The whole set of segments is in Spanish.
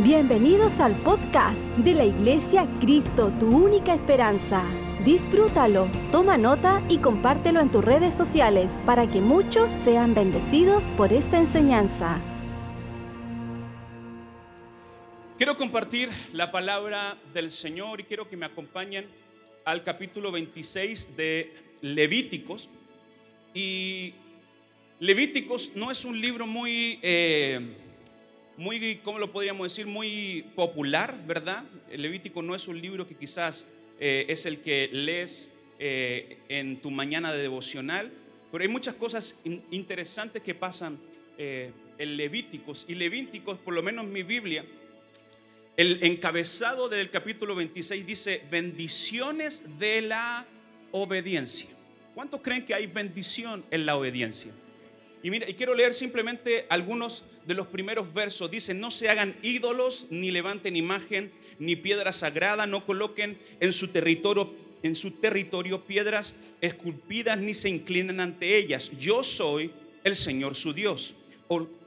Bienvenidos al podcast de la Iglesia Cristo, tu única esperanza. Disfrútalo, toma nota y compártelo en tus redes sociales para que muchos sean bendecidos por esta enseñanza. Quiero compartir la palabra del Señor y quiero que me acompañen al capítulo 26 de Levíticos. Y Levíticos no es un libro muy... Eh, muy, ¿cómo lo podríamos decir? Muy popular, ¿verdad? El Levítico no es un libro que quizás eh, es el que lees eh, en tu mañana de devocional, pero hay muchas cosas interesantes que pasan eh, en Levíticos. Y Levíticos, por lo menos en mi Biblia, el encabezado del capítulo 26 dice, bendiciones de la obediencia. ¿Cuántos creen que hay bendición en la obediencia? Y quiero leer simplemente algunos de los primeros versos. Dice, no se hagan ídolos, ni levanten imagen, ni piedra sagrada, no coloquen en su territorio, en su territorio piedras esculpidas, ni se inclinen ante ellas. Yo soy el Señor su Dios.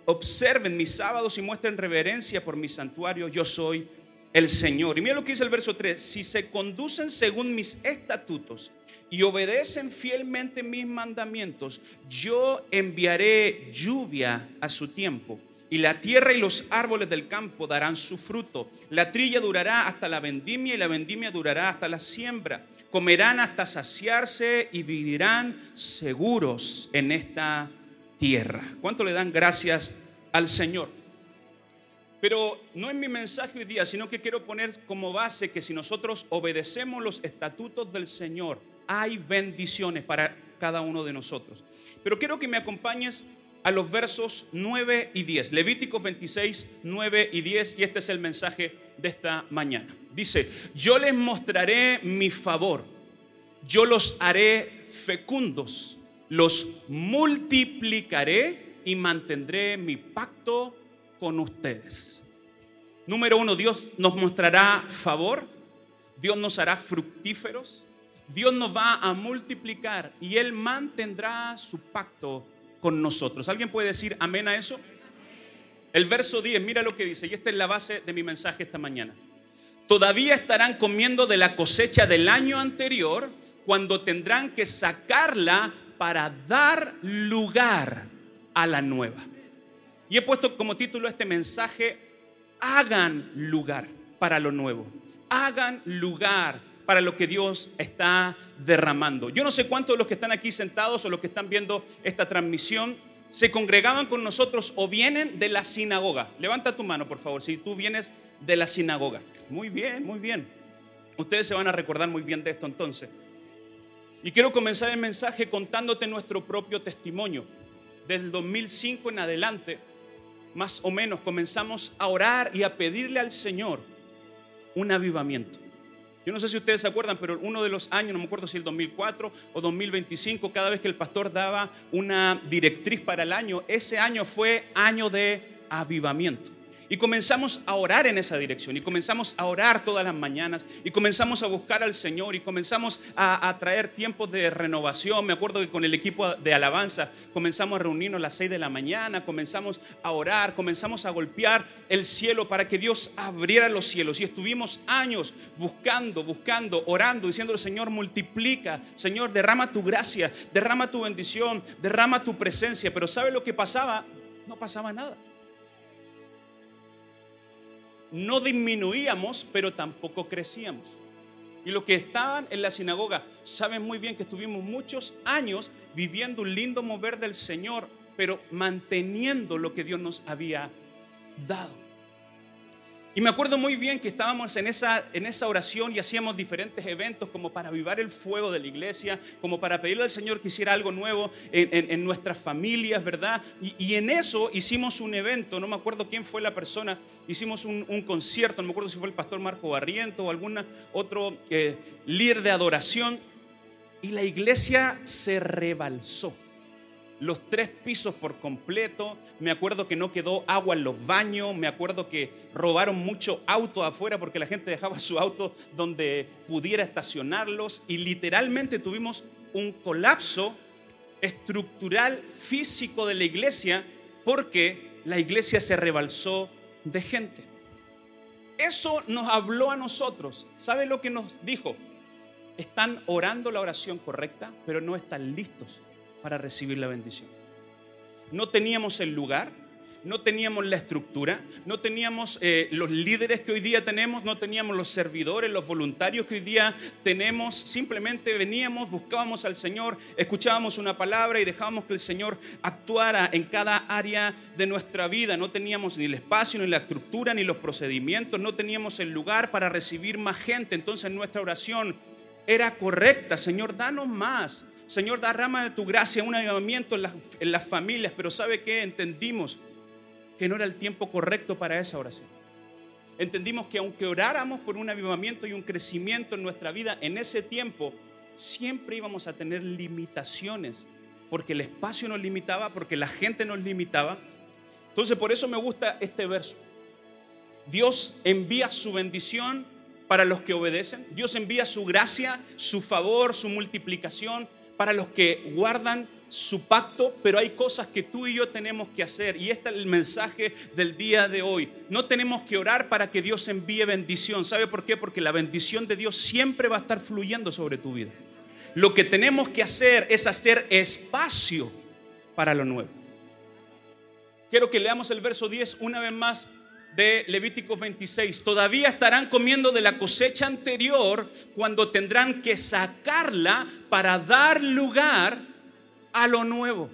Observen mis sábados y muestren reverencia por mi santuario. Yo soy el Señor. Y mira lo que dice el verso 3. Si se conducen según mis estatutos y obedecen fielmente mis mandamientos, yo enviaré lluvia a su tiempo. Y la tierra y los árboles del campo darán su fruto. La trilla durará hasta la vendimia y la vendimia durará hasta la siembra. Comerán hasta saciarse y vivirán seguros en esta tierra. ¿Cuánto le dan gracias al Señor? Pero no es mi mensaje hoy día, sino que quiero poner como base que si nosotros obedecemos los estatutos del Señor, hay bendiciones para cada uno de nosotros. Pero quiero que me acompañes a los versos 9 y 10. Levíticos 26, 9 y 10. Y este es el mensaje de esta mañana. Dice, yo les mostraré mi favor. Yo los haré fecundos. Los multiplicaré y mantendré mi pacto con ustedes. Número uno, Dios nos mostrará favor, Dios nos hará fructíferos, Dios nos va a multiplicar y Él mantendrá su pacto con nosotros. ¿Alguien puede decir amén a eso? El verso 10, mira lo que dice, y esta es la base de mi mensaje esta mañana. Todavía estarán comiendo de la cosecha del año anterior cuando tendrán que sacarla para dar lugar a la nueva. Y he puesto como título este mensaje, hagan lugar para lo nuevo. Hagan lugar para lo que Dios está derramando. Yo no sé cuántos de los que están aquí sentados o los que están viendo esta transmisión se congregaban con nosotros o vienen de la sinagoga. Levanta tu mano, por favor, si tú vienes de la sinagoga. Muy bien, muy bien. Ustedes se van a recordar muy bien de esto entonces. Y quiero comenzar el mensaje contándote nuestro propio testimonio. Desde el 2005 en adelante, más o menos comenzamos a orar y a pedirle al Señor un avivamiento. Yo no sé si ustedes se acuerdan, pero uno de los años, no me acuerdo si el 2004 o 2025, cada vez que el pastor daba una directriz para el año, ese año fue año de avivamiento. Y comenzamos a orar en esa dirección y comenzamos a orar todas las mañanas y comenzamos a buscar al Señor y comenzamos a, traer tiempos de renovación. Me acuerdo que con el equipo de alabanza comenzamos a reunirnos a las 6 de la mañana, comenzamos a orar, comenzamos a golpear el cielo para que Dios abriera los cielos y estuvimos años buscando, buscando, orando, diciendo, Señor, multiplica, Señor, derrama tu gracia, derrama tu bendición, derrama tu presencia. Pero ¿sabe lo que pasaba? No pasaba nada no disminuíamos, pero tampoco crecíamos. Y los que estaban en la sinagoga saben muy bien que estuvimos muchos años viviendo un lindo mover del Señor, pero manteniendo lo que Dios nos había dado. Y me acuerdo muy bien que estábamos en esa, en esa oración y hacíamos diferentes eventos como para avivar el fuego de la iglesia, como para pedirle al Señor que hiciera algo nuevo en, nuestras familias, ¿verdad? Y, en eso hicimos un evento, no me acuerdo quién fue la persona, hicimos un, concierto, no me acuerdo si fue el pastor Marco Barriento o algún otro eh, líder de adoración, y la iglesia se rebalsó los tres pisos por completo. Me acuerdo que no quedó agua en los baños. Me acuerdo que robaron mucho auto afuera porque la gente dejaba su auto donde pudiera estacionarlos. Y literalmente tuvimos un colapso estructural físico de la iglesia porque la iglesia se rebalsó de gente. eso nos habló a nosotros, ¿sabe lo que nos dijo? Están orando la oración correcta, pero no están listos para recibir la bendición. No teníamos el lugar, no teníamos la estructura, no teníamos eh, los líderes que hoy día tenemos, no teníamos los servidores, los voluntarios que hoy día tenemos. Simplemente veníamos, buscábamos al Señor, escuchábamos una palabra y dejábamos que el Señor actuara en cada área de nuestra vida. No teníamos ni el espacio, ni la estructura, ni los procedimientos, no teníamos el lugar para recibir más gente. Entonces nuestra oración era correcta. Señor, danos más. Señor, da rama de tu gracia, un avivamiento en las, en las familias, pero ¿sabe qué? Entendimos que no era el tiempo correcto para esa oración. Entendimos que aunque oráramos por un avivamiento y un crecimiento en nuestra vida, en ese tiempo siempre íbamos a tener limitaciones, porque el espacio nos limitaba, porque la gente nos limitaba. Entonces por eso me gusta este verso. Dios envía su bendición para los que obedecen. Dios envía su gracia, su favor, su multiplicación para los que guardan su pacto, pero hay cosas que tú y yo tenemos que hacer. Y este es el mensaje del día de hoy. No tenemos que orar para que Dios envíe bendición. ¿Sabe por qué? Porque la bendición de Dios siempre va a estar fluyendo sobre tu vida. Lo que tenemos que hacer es hacer espacio para lo nuevo. Quiero que leamos el verso 10 una vez más de Levítico 26. Todavía estarán comiendo de la cosecha anterior cuando tendrán que sacarla para dar lugar a lo nuevo.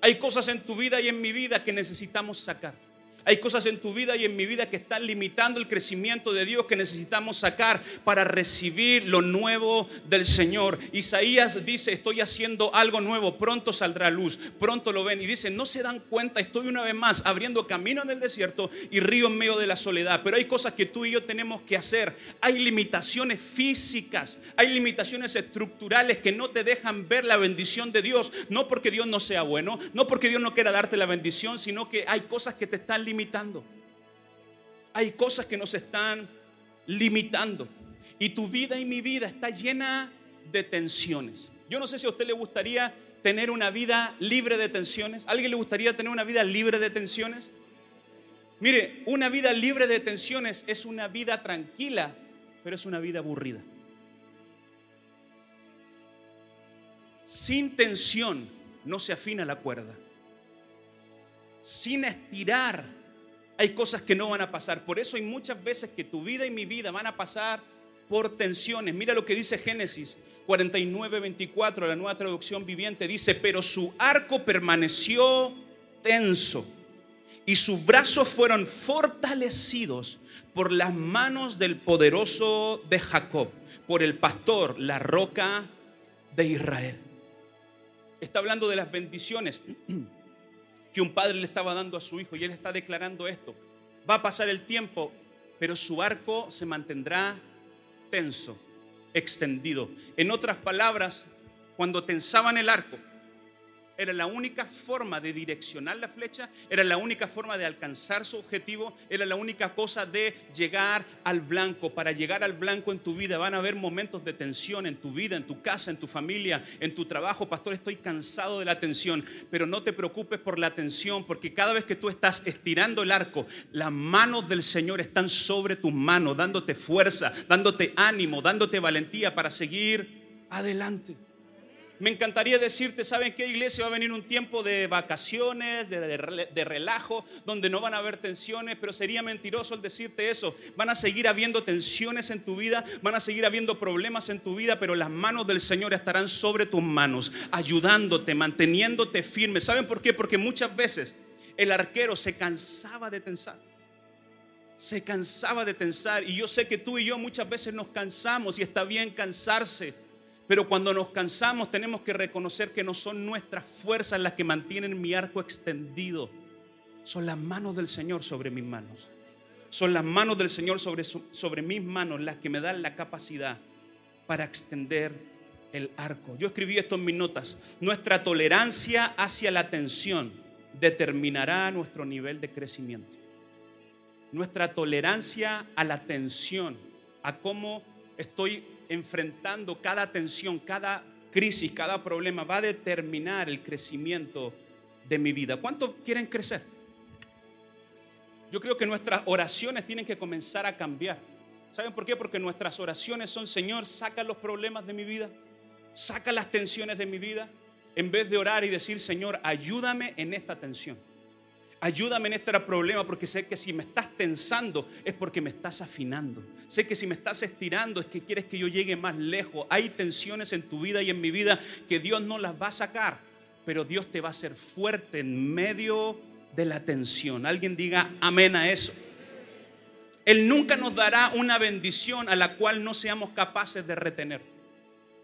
Hay cosas en tu vida y en mi vida que necesitamos sacar. Hay cosas en tu vida y en mi vida que están limitando el crecimiento de Dios que necesitamos sacar para recibir lo nuevo del Señor. Isaías dice, estoy haciendo algo nuevo, pronto saldrá luz, pronto lo ven. Y dice, no se dan cuenta, estoy una vez más abriendo camino en el desierto y río en medio de la soledad. Pero hay cosas que tú y yo tenemos que hacer. Hay limitaciones físicas, hay limitaciones estructurales que no te dejan ver la bendición de Dios. No porque Dios no sea bueno, no porque Dios no quiera darte la bendición, sino que hay cosas que te están limitando limitando. Hay cosas que nos están limitando. Y tu vida y mi vida está llena de tensiones. Yo no sé si a usted le gustaría tener una vida libre de tensiones. ¿A alguien le gustaría tener una vida libre de tensiones? Mire, una vida libre de tensiones es una vida tranquila, pero es una vida aburrida. Sin tensión no se afina la cuerda. Sin estirar hay cosas que no van a pasar. Por eso hay muchas veces que tu vida y mi vida van a pasar por tensiones. Mira lo que dice Génesis 49, 24, la nueva traducción viviente. Dice, pero su arco permaneció tenso y sus brazos fueron fortalecidos por las manos del poderoso de Jacob, por el pastor, la roca de Israel. Está hablando de las bendiciones que un padre le estaba dando a su hijo y él está declarando esto. Va a pasar el tiempo, pero su arco se mantendrá tenso, extendido. En otras palabras, cuando tensaban el arco, era la única forma de direccionar la flecha, era la única forma de alcanzar su objetivo, era la única cosa de llegar al blanco. Para llegar al blanco en tu vida van a haber momentos de tensión en tu vida, en tu casa, en tu familia, en tu trabajo. Pastor, estoy cansado de la tensión, pero no te preocupes por la tensión, porque cada vez que tú estás estirando el arco, las manos del Señor están sobre tus manos, dándote fuerza, dándote ánimo, dándote valentía para seguir adelante. Me encantaría decirte, ¿saben qué iglesia? Va a venir un tiempo de vacaciones, de, relajo, donde no van a haber tensiones, pero sería mentiroso el decirte eso. Van a seguir habiendo tensiones en tu vida, van a seguir habiendo problemas en tu vida, pero las manos del Señor estarán sobre tus manos, ayudándote, manteniéndote firme. ¿Saben por qué? Porque muchas veces el arquero se cansaba de tensar se cansaba de tensar. Y yo sé que tú y yo muchas veces nos cansamos y está bien cansarse. Pero cuando nos cansamos tenemos que reconocer que no son nuestras fuerzas las que mantienen mi arco extendido. Son las manos del Señor sobre mis manos. Son las manos del Señor sobre, sobre mis manos las que me dan la capacidad para extender el arco. Yo escribí esto en mis notas. Nuestra tolerancia hacia la tensión determinará nuestro nivel de crecimiento. Nuestra tolerancia a la tensión, a cómo estoy enfrentando cada tensión, cada crisis, cada problema, va a determinar el crecimiento de mi vida. ¿Cuántos quieren crecer? yo creo que nuestras oraciones tienen que comenzar a cambiar. ¿Saben por qué? Porque nuestras oraciones son, Señor, saca los problemas de mi vida, saca las tensiones de mi vida, en vez de orar y decir, Señor, ayúdame en esta tensión. Ayúdame en este problema porque sé que si me estás tensando es porque me estás afinando. Sé que si me estás estirando es que quieres que yo llegue más lejos. Hay tensiones en tu vida y en mi vida que Dios no las va a sacar, pero Dios te va a hacer fuerte en medio de la tensión. Alguien diga amén a eso. Él nunca nos dará una bendición a la cual no seamos capaces de retener.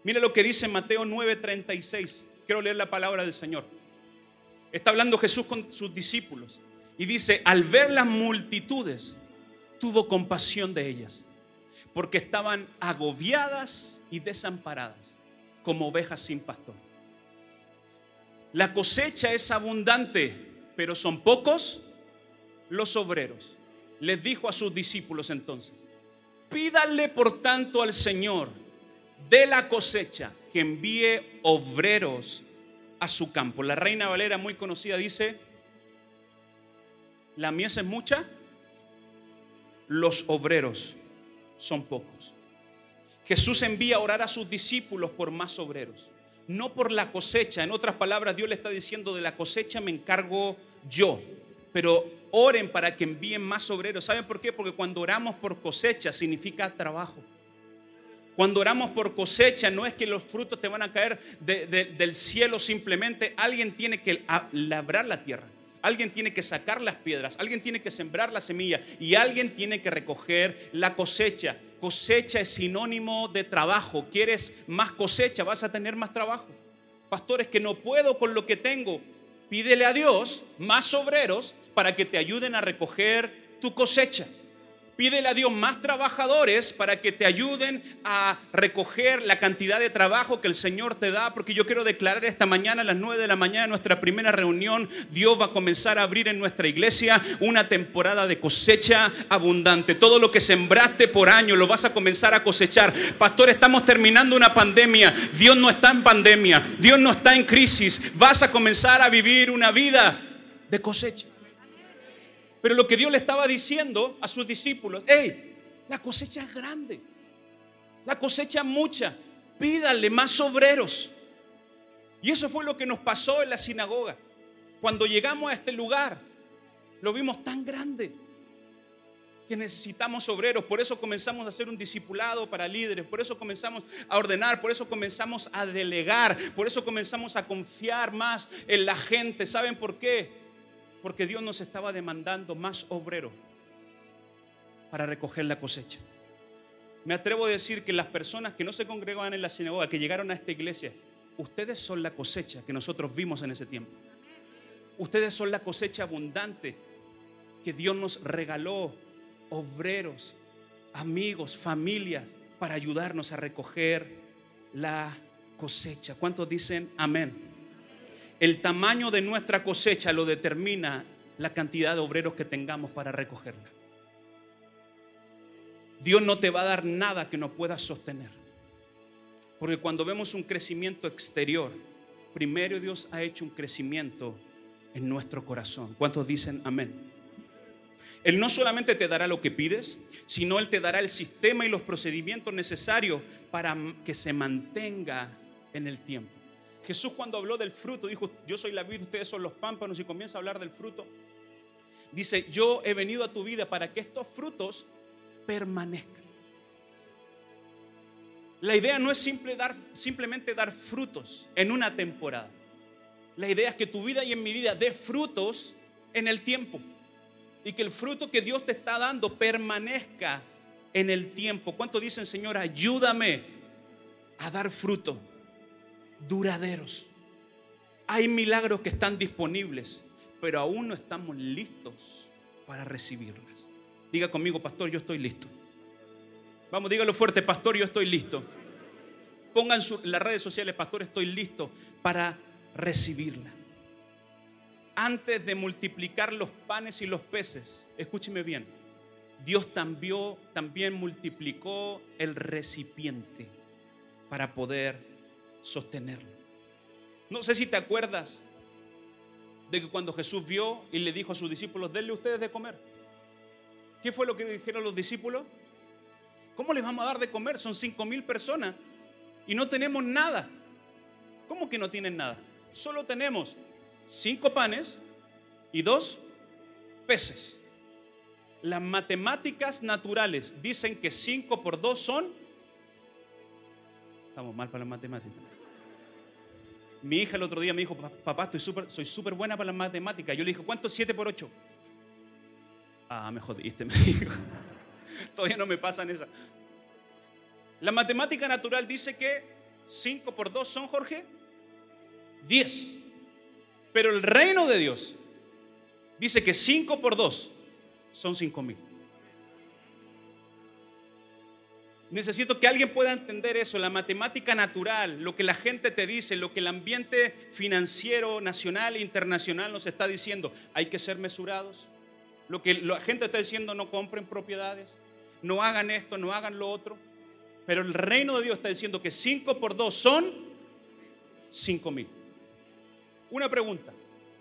Mire lo que dice Mateo 9:36. Quiero leer la palabra del Señor. Está hablando Jesús con sus discípulos y dice, al ver las multitudes, tuvo compasión de ellas, porque estaban agobiadas y desamparadas, como ovejas sin pastor. La cosecha es abundante, pero son pocos los obreros. Les dijo a sus discípulos entonces, pídale por tanto al Señor de la cosecha que envíe obreros a su campo. La reina Valera, muy conocida, dice, la mies es mucha, los obreros son pocos. Jesús envía a orar a sus discípulos por más obreros, no por la cosecha. En otras palabras, Dios le está diciendo, de la cosecha me encargo yo, pero oren para que envíen más obreros. ¿Saben por qué? Porque cuando oramos por cosecha significa trabajo. Cuando oramos por cosecha, no es que los frutos te van a caer del cielo simplemente. Alguien tiene que labrar la tierra. Alguien tiene que sacar las piedras, alguien tiene que sembrar la semilla y alguien tiene que recoger la cosecha. Cosecha es sinónimo de trabajo. ¿Quieres más cosecha? Vas a tener más trabajo. Pastores, que no puedo con lo que tengo. Pídele a Dios más obreros para que te ayuden a recoger tu cosecha. Pídele a Dios más trabajadores para que te ayuden a recoger la cantidad de trabajo que el Señor te da, porque yo quiero declarar esta mañana a las 9 de la mañana, nuestra primera reunión, Dios va a comenzar a abrir en nuestra iglesia una temporada de cosecha abundante. Todo lo que sembraste por año lo vas a comenzar a cosechar. Pastor, estamos terminando una pandemia. Dios no está en pandemia. Dios no está en crisis. Vas a comenzar a vivir una vida de cosecha. Pero lo que Dios le estaba diciendo a sus discípulos, hey, la cosecha es grande, la cosecha mucha, pídale más obreros. Y eso fue lo que nos pasó en la sinagoga. Cuando llegamos a este lugar, lo vimos tan grande que necesitamos obreros. Por eso comenzamos a hacer un discipulado para líderes. Por eso comenzamos a ordenar. Por eso comenzamos a delegar. Por eso comenzamos a confiar más en la gente. ¿Saben por qué? Porque Dios nos estaba demandando más obreros para recoger la cosecha. Me atrevo a decir que las personas que no se congregaban en la sinagoga, que llegaron a esta iglesia, ustedes son la cosecha que nosotros vimos en ese tiempo. Ustedes son la cosecha abundante que Dios nos regaló, obreros, amigos, familias, para ayudarnos a recoger la cosecha. ¿Cuántos dicen amén? El tamaño de nuestra cosecha lo determina la cantidad de obreros que tengamos para recogerla. Dios no te va a dar nada que no puedas sostener. Porque cuando vemos un crecimiento exterior, primero Dios ha hecho un crecimiento en nuestro corazón. ¿Cuántos dicen amén? Él no solamente te dará lo que pides, sino Él te dará el sistema y los procedimientos necesarios para que se mantenga en el tiempo. Jesús cuando habló del fruto dijo, yo soy la vida, ustedes son los pámpanos y comienza a hablar del fruto. Dice, yo he venido a tu vida para que estos frutos permanezcan. La idea no es simple dar, simplemente dar frutos en una temporada. La idea es que tu vida y en mi vida dé frutos en el tiempo. Y que el fruto que Dios te está dando permanezca en el tiempo. ¿Cuánto dicen, Señor, ayúdame a dar fruto? Duraderos. Hay milagros que están disponibles, pero aún no estamos listos para recibirlas. Diga conmigo, pastor, yo estoy listo. Vamos, dígalo fuerte, pastor, yo estoy listo. Pongan en las redes sociales, pastor, estoy listo para recibirla. Antes de multiplicar los panes y los peces, escúcheme bien, Dios también, también multiplicó el recipiente para poder sostenerlo. No sé si te acuerdas de que cuando Jesús vio y le dijo a sus discípulos, denle ustedes de comer. ¿Qué fue lo que dijeron los discípulos? ¿Cómo les vamos a dar de comer? Son cinco mil personas y no tenemos nada. ¿Cómo que no tienen nada? Solo tenemos cinco panes y dos peces. Las matemáticas naturales dicen que cinco por dos son... Estamos mal para las matemáticas. Mi hija el otro día me dijo, papá, estoy super, soy súper buena para las matemáticas. Yo le dije, ¿cuánto es 7 por 8? Ah, me jodiste, me dijo. Todavía no me pasan esa. La matemática natural dice que 5 por 2 son, Jorge, 10. Pero el reino de Dios dice que 5 por 2 son 5 mil. Necesito que alguien pueda entender eso, la matemática natural, lo que la gente te dice, lo que el ambiente financiero nacional e internacional nos está diciendo. Hay que ser mesurados. Lo que la gente está diciendo, no compren propiedades, no hagan esto, no hagan lo otro. Pero el reino de Dios está diciendo que 5 por 2 son 5 mil. Una pregunta,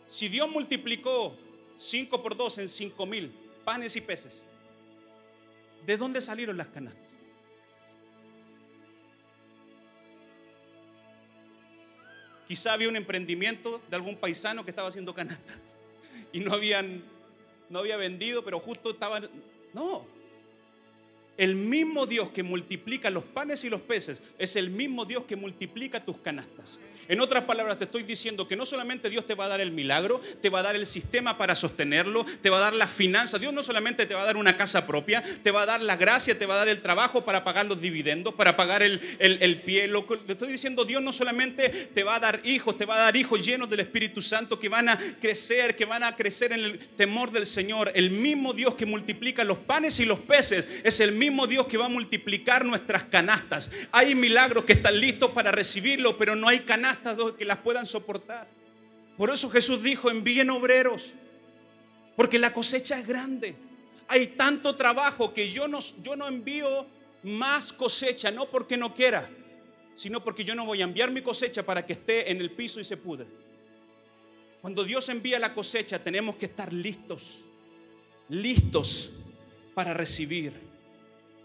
si Dios multiplicó 5 por 2 en 5 mil panes y peces, ¿de dónde salieron las canastas? Quizá había un emprendimiento de algún paisano que estaba haciendo canastas y no habían no había vendido, pero justo estaban no, el mismo Dios que multiplica los panes y los peces es el mismo Dios que multiplica tus canastas. En otras palabras, te estoy diciendo que no solamente Dios te va a dar el milagro, te va a dar el sistema para sostenerlo, te va a dar la finanza. Dios no solamente te va a dar una casa propia, te va a dar la gracia, te va a dar el trabajo para pagar los dividendos, para pagar el, el, pie. Lo te estoy diciendo, Dios no solamente te va a dar hijos, te va a dar hijos llenos del Espíritu Santo que van a crecer, que van a crecer en el temor del Señor. El mismo Dios que multiplica los panes y los peces es el mismo Dios que va a multiplicar nuestras canastas. Hay milagros que están listos para recibirlo, pero no hay canastas que las puedan soportar. Por eso Jesús dijo, envíen obreros, porque la cosecha es grande. Hay tanto trabajo que yo no, yo no envío más cosecha, no porque no quiera, sino porque yo no voy a enviar mi cosecha para que esté en el piso y se pudre. Cuando Dios envía la cosecha tenemos que estar listos, listos para recibir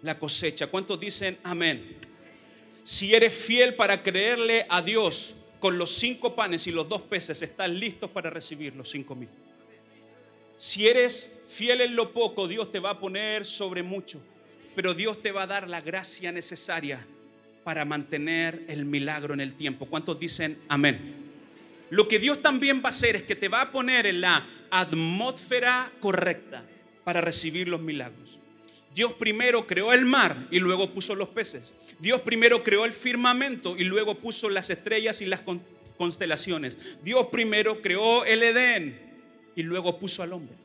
la cosecha. ¿Cuántos dicen amén? Si eres fiel para creerle a Dios con los cinco panes y los dos peces, estás listos para recibir los cinco mil. Si eres fiel en lo poco, Dios te va a poner sobre mucho, pero Dios te va a dar la gracia necesaria para mantener el milagro en el tiempo. ¿Cuántos dicen amén? Lo que Dios también va a hacer es que te va a poner en la atmósfera correcta para recibir los milagros. Dios primero creó el mar y luego puso los peces. Dios primero creó el firmamento y luego puso las estrellas y las constelaciones. Dios primero creó el Edén y luego puso al hombre.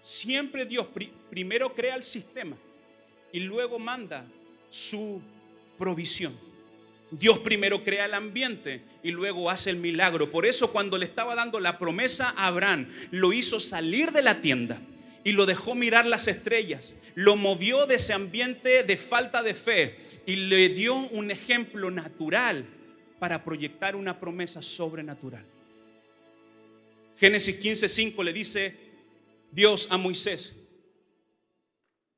Siempre Dios primero crea el sistema y luego manda su provisión. Dios primero crea el ambiente y luego hace el milagro. Por eso cuando le estaba dando la promesa a Abraham, lo hizo salir de la tienda y lo dejó mirar las estrellas, lo movió de ese ambiente de falta de fe y le dio un ejemplo natural para proyectar una promesa sobrenatural. Génesis 15:5 le dice Dios a Moisés.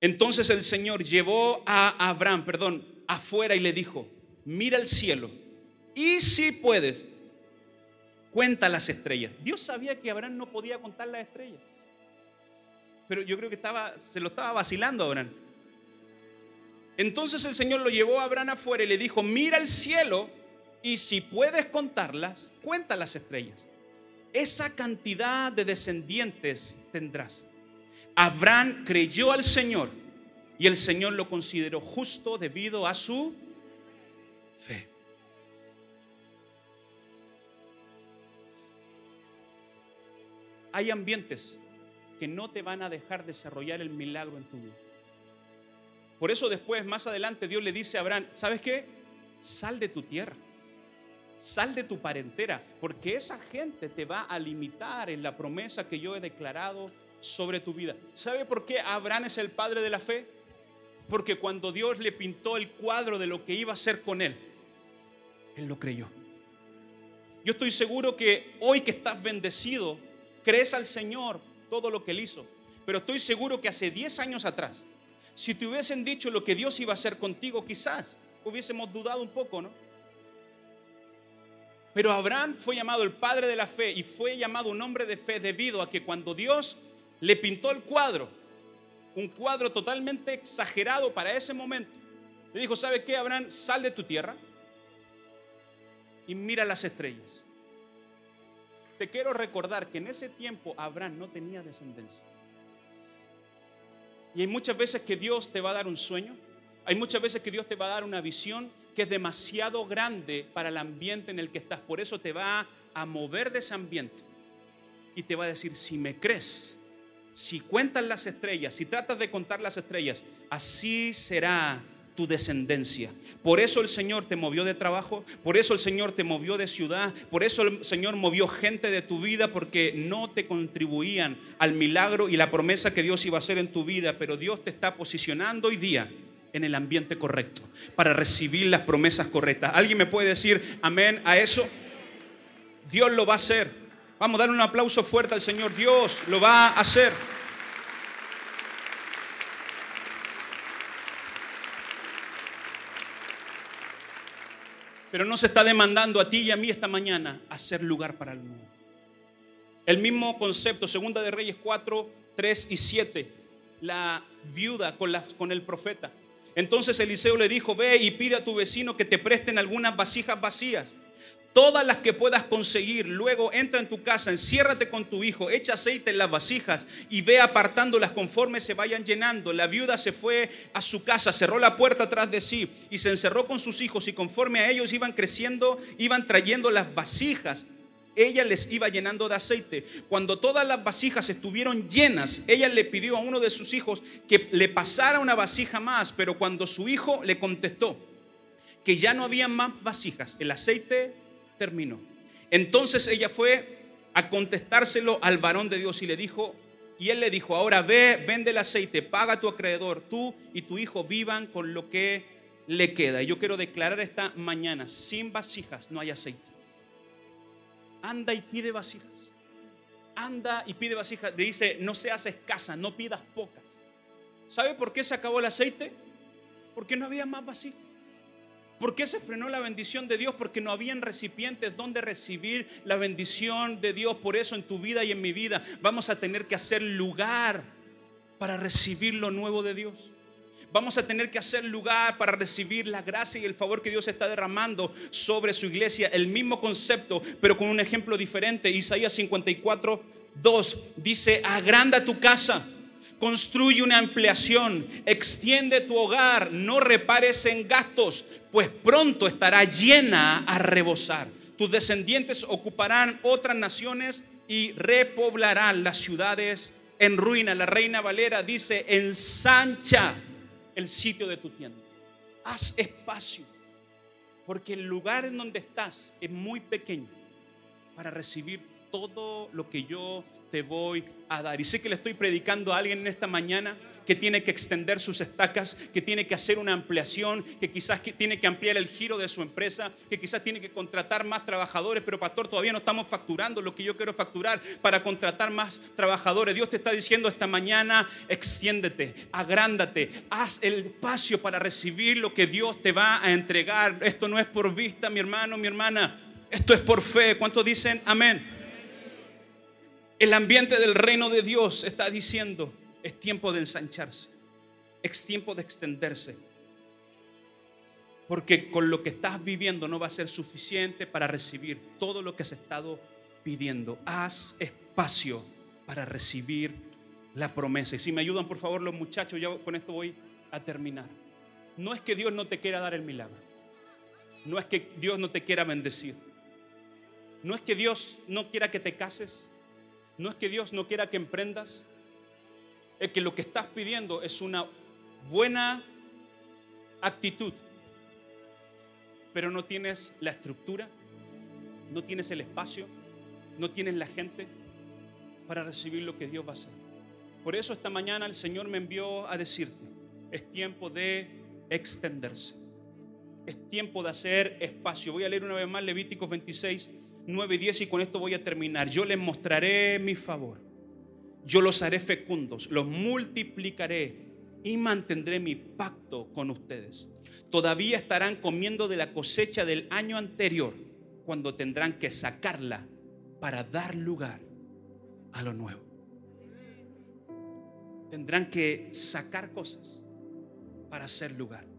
Entonces el Señor llevó a Abraham, perdón, afuera y le dijo, mira el cielo y si puedes, cuenta las estrellas. Dios sabía que Abraham no podía contar las estrellas pero yo creo que estaba, se lo estaba vacilando a Abraham. Entonces el Señor lo llevó a Abraham afuera y le dijo, mira el cielo y si puedes contarlas, cuenta las estrellas. Esa cantidad de descendientes tendrás. Abraham creyó al Señor y el Señor lo consideró justo debido a su fe. Hay ambientes que no te van a dejar desarrollar el milagro en tu vida. Por eso después, más adelante, Dios le dice a Abraham, ¿sabes qué? Sal de tu tierra, sal de tu parentera, porque esa gente te va a limitar en la promesa que yo he declarado sobre tu vida. ¿Sabe por qué Abraham es el padre de la fe? Porque cuando Dios le pintó el cuadro de lo que iba a hacer con él, él lo creyó. Yo estoy seguro que hoy que estás bendecido, crees al Señor todo lo que él hizo. Pero estoy seguro que hace 10 años atrás, Si te hubiesen dicho lo que Dios iba a hacer contigo, quizás hubiésemos dudado un poco, ¿no? Pero Abraham fue llamado el padre de la fe y fue llamado un hombre de fe debido a que cuando Dios le pintó el cuadro, un cuadro totalmente exagerado para ese momento, le dijo, ¿sabe qué, Abraham? Sal de tu tierra y mira las estrellas. Te quiero recordar que en ese tiempo Abraham no tenía descendencia. Y hay muchas veces que Dios te va a dar un sueño, hay muchas veces que Dios te va a dar una visión que es demasiado grande para el ambiente en el que estás. Por eso te va a mover de ese ambiente y te va a decir, si me crees, si cuentas las estrellas, si tratas de contar las estrellas, así será tu descendencia. Por eso el Señor te movió de trabajo, por eso el Señor te movió de ciudad, por eso el Señor movió gente de tu vida porque no te contribuían al milagro y la promesa que Dios iba a hacer en tu vida, pero Dios te está posicionando hoy día en el ambiente correcto para recibir las promesas correctas. ¿Alguien me puede decir amén a eso? Dios lo va a hacer. Vamos a dar un aplauso fuerte al Señor. Dios lo va a hacer. Pero no se está demandando a ti y a mí esta mañana hacer lugar para el nuevo. El mismo concepto, segunda de Reyes 4, 3 y 7, la viuda con, la, con el profeta. Entonces Eliseo le dijo, ve y pide a tu vecino que te presten algunas vasijas vacías todas las que puedas conseguir. Luego entra en tu casa, enciérrate con tu hijo, echa aceite en las vasijas y ve apartándolas conforme se vayan llenando. La viuda se fue a su casa, cerró la puerta atrás de sí y se encerró con sus hijos y conforme a ellos iban creciendo, iban trayendo las vasijas. Ella les iba llenando de aceite. Cuando todas las vasijas estuvieron llenas, ella le pidió a uno de sus hijos que le pasara una vasija más, pero cuando su hijo le contestó que ya no había más vasijas, el aceite terminó. Entonces ella fue a contestárselo al varón de Dios y le dijo, y él le dijo, ahora ve, vende el aceite, paga a tu acreedor, tú y tu hijo vivan con lo que le queda. Y yo quiero declarar esta mañana, sin vasijas no hay aceite. Anda y pide vasijas. Anda y pide vasijas. Le dice, no seas escasa, no pidas pocas. ¿Sabe por qué se acabó el aceite? Porque no había más vasijas. ¿Por qué se frenó la bendición de Dios? Porque no habían recipientes donde recibir la bendición de Dios. Por eso en tu vida y en mi vida vamos a tener que hacer lugar para recibir lo nuevo de Dios. Vamos a tener que hacer lugar para recibir la gracia y el favor que Dios está derramando sobre su iglesia. El mismo concepto, pero con un ejemplo diferente. Isaías 54, 2 dice, agranda tu casa Construye una ampliación, extiende tu hogar, no repares en gastos, pues pronto estará llena a rebosar. Tus descendientes ocuparán otras naciones y repoblarán las ciudades en ruina. La reina Valera dice, ensancha el sitio de tu tienda. Haz espacio, porque el lugar en donde estás es muy pequeño para recibir todo lo que yo te voy a dar. Y sé que le estoy predicando a alguien en esta mañana que tiene que extender sus estacas, que tiene que hacer una ampliación, que quizás tiene que ampliar el giro de su empresa, que quizás tiene que contratar más trabajadores, pero pastor, todavía no estamos facturando lo que yo quiero facturar para contratar más trabajadores. Dios te está diciendo esta mañana, extiéndete, agrándate, haz el espacio para recibir lo que Dios te va a entregar. Esto no es por vista, mi hermano, mi hermana. Esto es por fe. ¿Cuántos dicen amén? El ambiente del reino de Dios está diciendo, es tiempo de ensancharse, es tiempo de extenderse. Porque con lo que estás viviendo no va a ser suficiente para recibir todo lo que has estado pidiendo. Haz espacio para recibir la promesa. Y si me ayudan, por favor, los muchachos, ya con esto voy a terminar. No es que Dios no te quiera dar el milagro. No es que Dios no te quiera bendecir. No es que Dios no quiera que te cases. No es que Dios no quiera que emprendas, es que lo que estás pidiendo es una buena actitud, pero no tienes la estructura, no tienes el espacio, no tienes la gente para recibir lo que Dios va a hacer. Por eso esta mañana el Señor me envió a decirte, es tiempo de extenderse, es tiempo de hacer espacio. Voy a leer una vez más Levíticos 26, 9 y 10 y con esto voy a terminar. Yo les mostraré mi favor. Yo los haré fecundos, los multiplicaré y mantendré mi pacto con ustedes. Todavía estarán comiendo de la cosecha del año anterior cuando tendrán que sacarla para dar lugar a lo nuevo. Tendrán que sacar cosas para hacer lugar.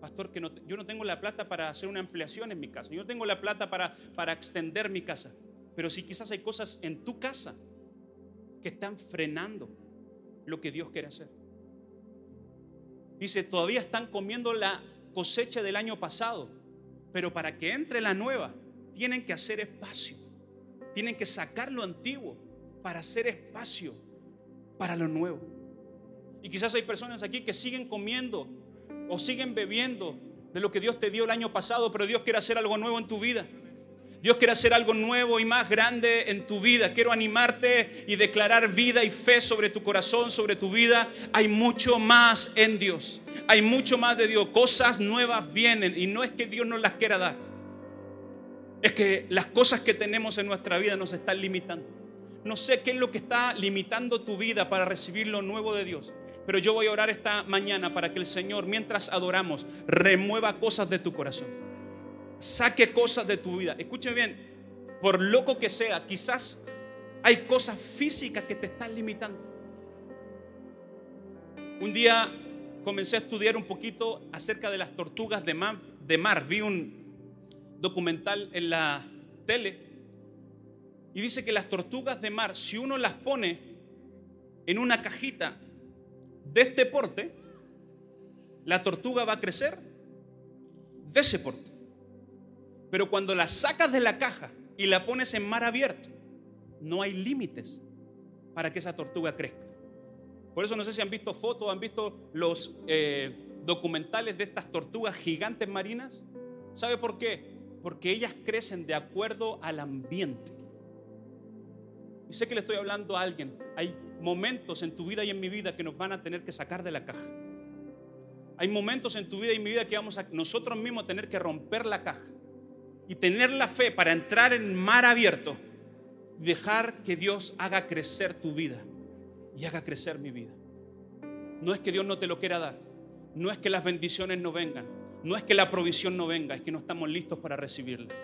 Pastor, que yo no tengo la plata para hacer una ampliación en mi casa. Yo no tengo la plata para, para extender mi casa. Pero si quizás hay cosas en tu casa que están frenando lo que Dios quiere hacer. Dice, todavía están comiendo la cosecha del año pasado, pero para que entre la nueva, tienen que hacer espacio. Tienen que sacar lo antiguo para hacer espacio para lo nuevo. Y quizás hay personas aquí que siguen comiendo o siguen bebiendo de lo que Dios te dio el año pasado, pero Dios quiere hacer algo nuevo en tu vida. Dios quiere hacer algo nuevo y más grande en tu vida. Quiero animarte y declarar vida y fe sobre tu corazón, sobre tu vida. Hay mucho más en Dios. Hay mucho más de Dios. Cosas nuevas vienen y no es que Dios nos las quiera dar. Es que las cosas que tenemos en nuestra vida nos están limitando. No sé qué es lo que está limitando tu vida para recibir lo nuevo de Dios. Pero yo voy a orar esta mañana para que el Señor, mientras adoramos, remueva cosas de tu corazón saque cosas de tu vida. Escuchen bien, por loco que sea, quizás hay cosas físicas que te están limitando. Un día comencé a estudiar un poquito acerca de las tortugas. De mar. Vi un documental en la tele y dice que las tortugas de mar, si uno las pone en una cajita de este porte, la tortuga va a crecer de ese porte. Pero cuando la sacas de la caja y la pones en mar abierto, no hay límites para que esa tortuga crezca. Por eso no sé si han visto fotos, han visto los eh, documentales de estas tortugas gigantes marinas. ¿Sabe por qué? Porque ellas crecen de acuerdo al ambiente. Y sé que le estoy hablando a alguien. Hay momentos en tu vida y en mi vida que nos van a tener que sacar de la caja. Hay momentos en tu vida y en mi vida que vamos a nosotros mismos tener que romper la caja y tener la fe para entrar en mar abierto, dejar que Dios haga crecer tu vida y haga crecer mi vida. No es que Dios no te lo quiera dar, no es que las bendiciones no vengan, no es que la provisión no venga, es que no estamos listos para recibirla.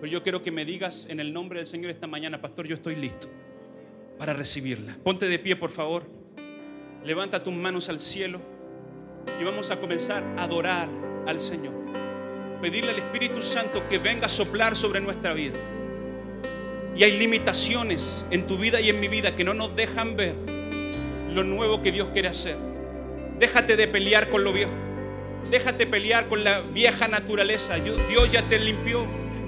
Pero yo quiero que me digas en el nombre del Señor esta mañana, pastor, yo estoy listo para recibirla. Ponte de pie, por favor. Levanta tus manos al cielo y vamos a comenzar a adorar al Señor pedirle al Espíritu Santo que venga a soplar sobre nuestra vida. Y hay limitaciones en tu vida y en mi vida que no nos dejan ver lo nuevo que Dios quiere hacer. Déjate de pelear con lo viejo. Déjate pelear con la vieja naturaleza. Dios ya te limpió.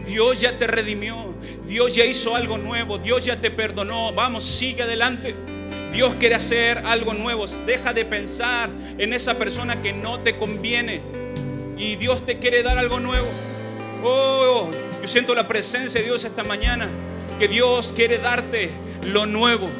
Dios ya te redimió. Dios ya hizo algo nuevo. Dios ya te perdonó. Vamos, sigue adelante. Dios quiere hacer algo nuevo. Deja de pensar en esa persona que no te conviene y Dios te quiere dar algo nuevo. Oh, yo siento la presencia de Dios esta mañana, que Dios quiere darte lo nuevo,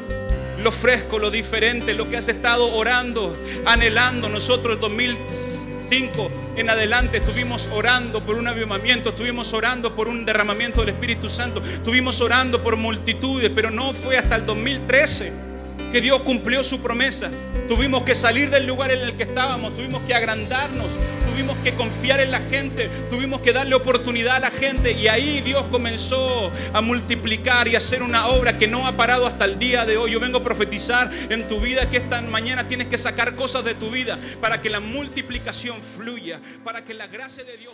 lo fresco, lo diferente, lo que has estado orando, anhelando. Nosotros en 2005 en adelante estuvimos orando por un avivamiento, estuvimos orando por un derramamiento del Espíritu Santo, estuvimos orando por multitudes, pero no fue hasta el 2013 que Dios cumplió su promesa. Tuvimos que salir del lugar en el que estábamos, tuvimos que agrandarnos, tuvimos que confiar en la gente, tuvimos que darle oportunidad a la gente y ahí Dios comenzó a multiplicar y hacer una obra que no ha parado hasta el día de hoy. Yo vengo a profetizar en tu vida que esta mañana tienes que sacar cosas de tu vida para que la multiplicación fluya, para que la gracia de Dios...